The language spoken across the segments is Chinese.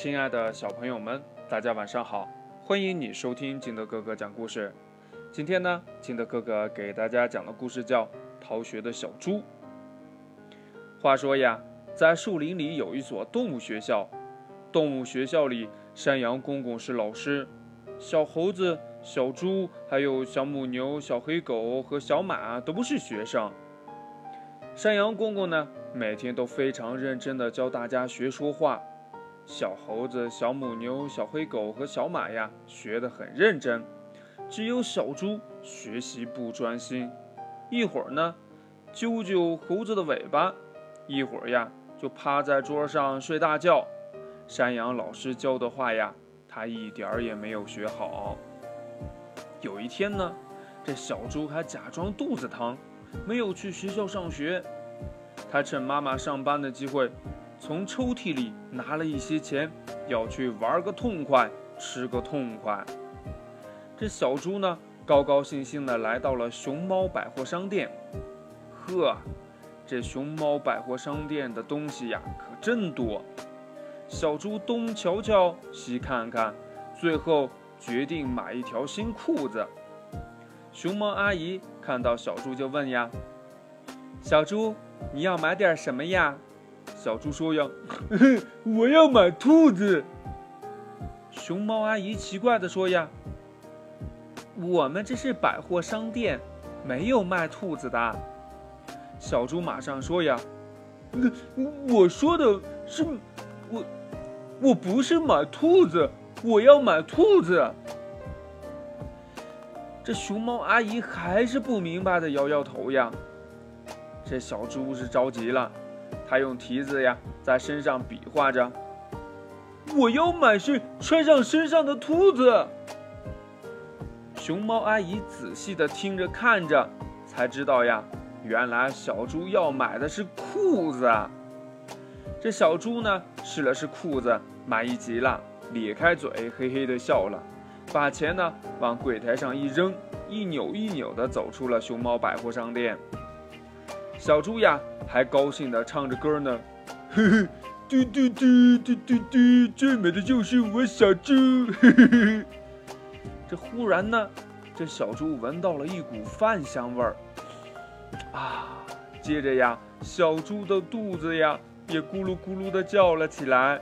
亲爱的小朋友们，大家晚上好！欢迎你收听金德哥哥讲故事。今天呢，金德哥哥给大家讲的故事叫《逃学的小猪》。话说呀，在树林里有一所动物学校，动物学校里，山羊公公是老师，小猴子、小猪，还有小母牛、小黑狗和小马都不是学生。山羊公公呢，每天都非常认真地教大家学说话。小猴子、小母牛、小黑狗和小马呀，学得很认真。只有小猪学习不专心，一会儿呢，揪揪猴子的尾巴，一会儿呀，就趴在桌上睡大觉。山羊老师教的话呀，他一点儿也没有学好。有一天呢，这小猪还假装肚子疼，没有去学校上学。他趁妈妈上班的机会。从抽屉里拿了一些钱，要去玩个痛快，吃个痛快。这小猪呢，高高兴兴地来到了熊猫百货商店。呵，这熊猫百货商店的东西呀，可真多。小猪东瞧瞧，西看看，最后决定买一条新裤子。熊猫阿姨看到小猪就问呀：“小猪，你要买点什么呀？”小猪说：“呀，我要买兔子。”熊猫阿姨奇怪的说：“呀，我们这是百货商店，没有卖兔子的。”小猪马上说：“呀，我说的是我，我不是买兔子，我要买兔子。”这熊猫阿姨还是不明白的摇摇头呀。这小猪是着急了。他用蹄子呀，在身上比划着。我要买是穿上身上的兔子。熊猫阿姨仔细的听着看着，才知道呀，原来小猪要买的是裤子。这小猪呢，试了试裤子，满意极了，咧开嘴，嘿嘿的笑了，把钱呢往柜台上一扔，一扭一扭的走出了熊猫百货商店。小猪呀，还高兴地唱着歌呢，嘿嘿，嘟嘟嘟嘟嘟嘟，最美的就是我小猪。嘿嘿嘿。这忽然呢，这小猪闻到了一股饭香味儿，啊，接着呀，小猪的肚子呀也咕噜咕噜地叫了起来。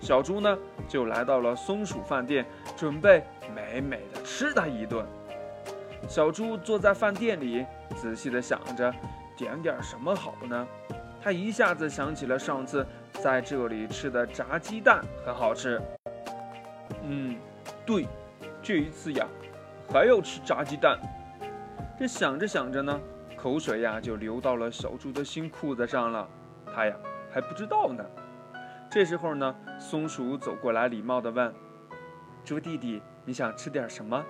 小猪呢，就来到了松鼠饭店，准备美美的吃它一顿。小猪坐在饭店里，仔细地想着，点点什么好呢？他一下子想起了上次在这里吃的炸鸡蛋，很好吃。嗯，对，这一次呀，还要吃炸鸡蛋。这想着想着呢，口水呀就流到了小猪的新裤子上了。他呀还不知道呢。这时候呢，松鼠走过来，礼貌地问：“猪弟弟，你想吃点什么？”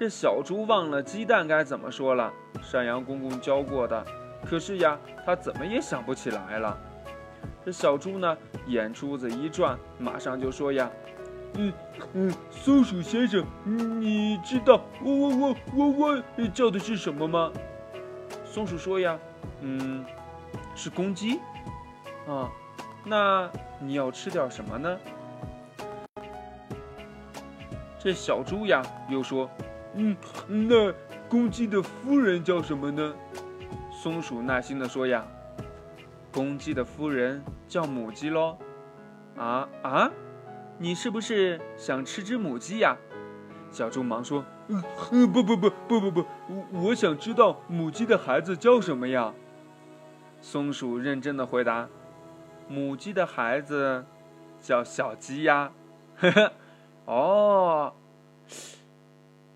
这小猪忘了鸡蛋该怎么说了，山羊公公教过的，可是呀，他怎么也想不起来了。这小猪呢，眼珠子一转，马上就说呀：“嗯嗯，松鼠先生，你知道我我我我我叫的是什么吗？”松鼠说呀：“嗯，是公鸡。啊，那你要吃点什么呢？”这小猪呀，又说。嗯，那公鸡的夫人叫什么呢？松鼠耐心地说呀：“公鸡的夫人叫母鸡喽。”啊啊，你是不是想吃只母鸡呀？小猪忙说：“嗯，不不不不不不，我我想知道母鸡的孩子叫什么呀？”松鼠认真的回答：“母鸡的孩子叫小鸡呀。”呵呵，哦。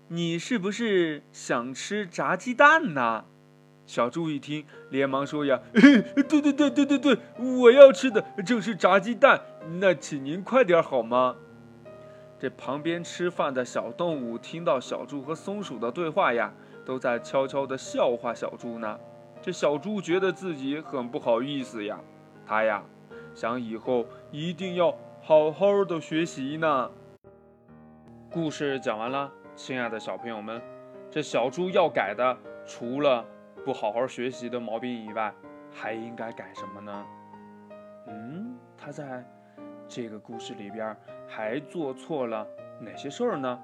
你是不是想吃炸鸡蛋呢？小猪一听，连忙说：“呀，对对对对对对，我要吃的正是炸鸡蛋。那请您快点好吗？”这旁边吃饭的小动物听到小猪和松鼠的对话呀，都在悄悄地笑话小猪呢。这小猪觉得自己很不好意思呀，他呀想以后一定要好好的学习呢。故事讲完了。亲爱的小朋友们，这小猪要改的，除了不好好学习的毛病以外，还应该改什么呢？嗯，他在这个故事里边还做错了哪些事儿呢？